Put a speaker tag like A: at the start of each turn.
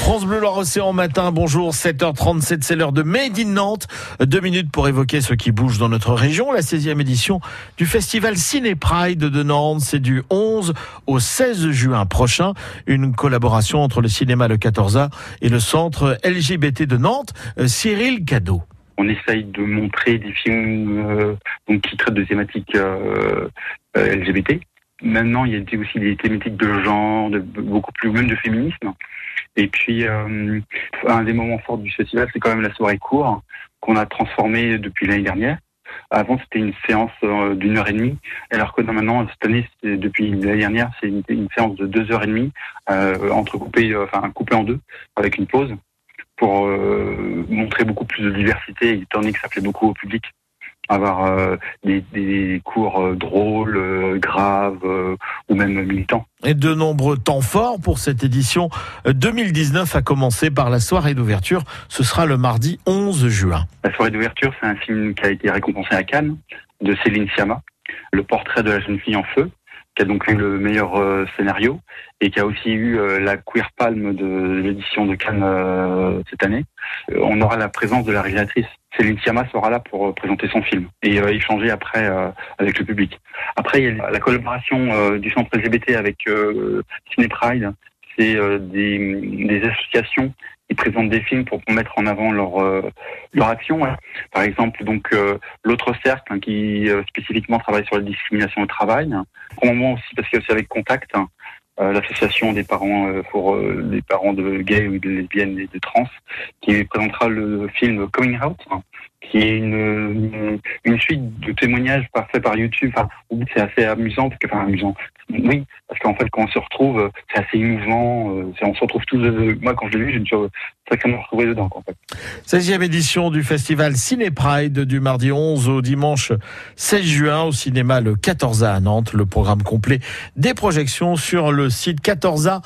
A: France Bleu Loire-Océan matin, bonjour, 7h37, c'est l'heure de Made in Nantes. Deux minutes pour évoquer ce qui bouge dans notre région. La 16e édition du festival Ciné Pride de Nantes, c'est du 11 au 16 juin prochain. Une collaboration entre le cinéma Le 14A et le centre LGBT de Nantes, euh, Cyril Cadeau.
B: On essaye de montrer des films euh, donc, qui traitent de thématiques euh, euh, LGBT. Maintenant, il y a aussi des thématiques de genre, de, beaucoup plus, même de féminisme. Et puis, euh, un des moments forts du festival, c'est quand même la soirée court qu'on a transformée depuis l'année dernière. Avant, c'était une séance euh, d'une heure et demie, alors que maintenant, cette année, depuis l'année dernière, c'est une, séance de deux heures et demie, euh, entrecoupée, euh, enfin coupée en deux, avec une pause, pour euh, montrer beaucoup plus de diversité, étant donné que ça plaît beaucoup au public avoir euh, des, des, cours euh, drôles, euh, graves ou même militants.
A: Et de nombreux temps forts pour cette édition 2019, à commencer par la soirée d'ouverture. Ce sera le mardi 11 juin.
B: La soirée d'ouverture, c'est un film qui a été récompensé à Cannes de Céline Sciamma, Le portrait de la jeune fille en feu qui a donc eu le meilleur euh, scénario et qui a aussi eu euh, la Queer Palme de l'édition de Cannes euh, cette année. on aura la présence de la réalisatrice. Céline Sciamma sera là pour présenter son film et échanger après avec le public. Après, il y a la collaboration du centre LGBT avec Ciné Pride. C'est des associations ils présentent des films pour mettre en avant leur euh, leur action. Hein. Par exemple, donc euh, l'autre cercle hein, qui euh, spécifiquement travaille sur la discrimination au travail. Au moment aussi parce qu'il y avec Contact, hein, l'association des parents pour les parents de gays ou de lesbiennes et de trans, qui présentera le film Coming Out, qui est une, une, suite de témoignages faits par YouTube. Enfin, c'est assez amusant, parce que, enfin amusant. Oui, parce qu'en fait, quand on se retrouve, c'est assez émouvant. on se retrouve tous. moi, quand je l'ai vu, je me suis sacrément retrouvé dedans. En fait.
A: 16e édition du festival Ciné Pride du mardi 11 au dimanche 16 juin au cinéma le 14A à Nantes. Le programme complet des projections sur le site 14a.fr.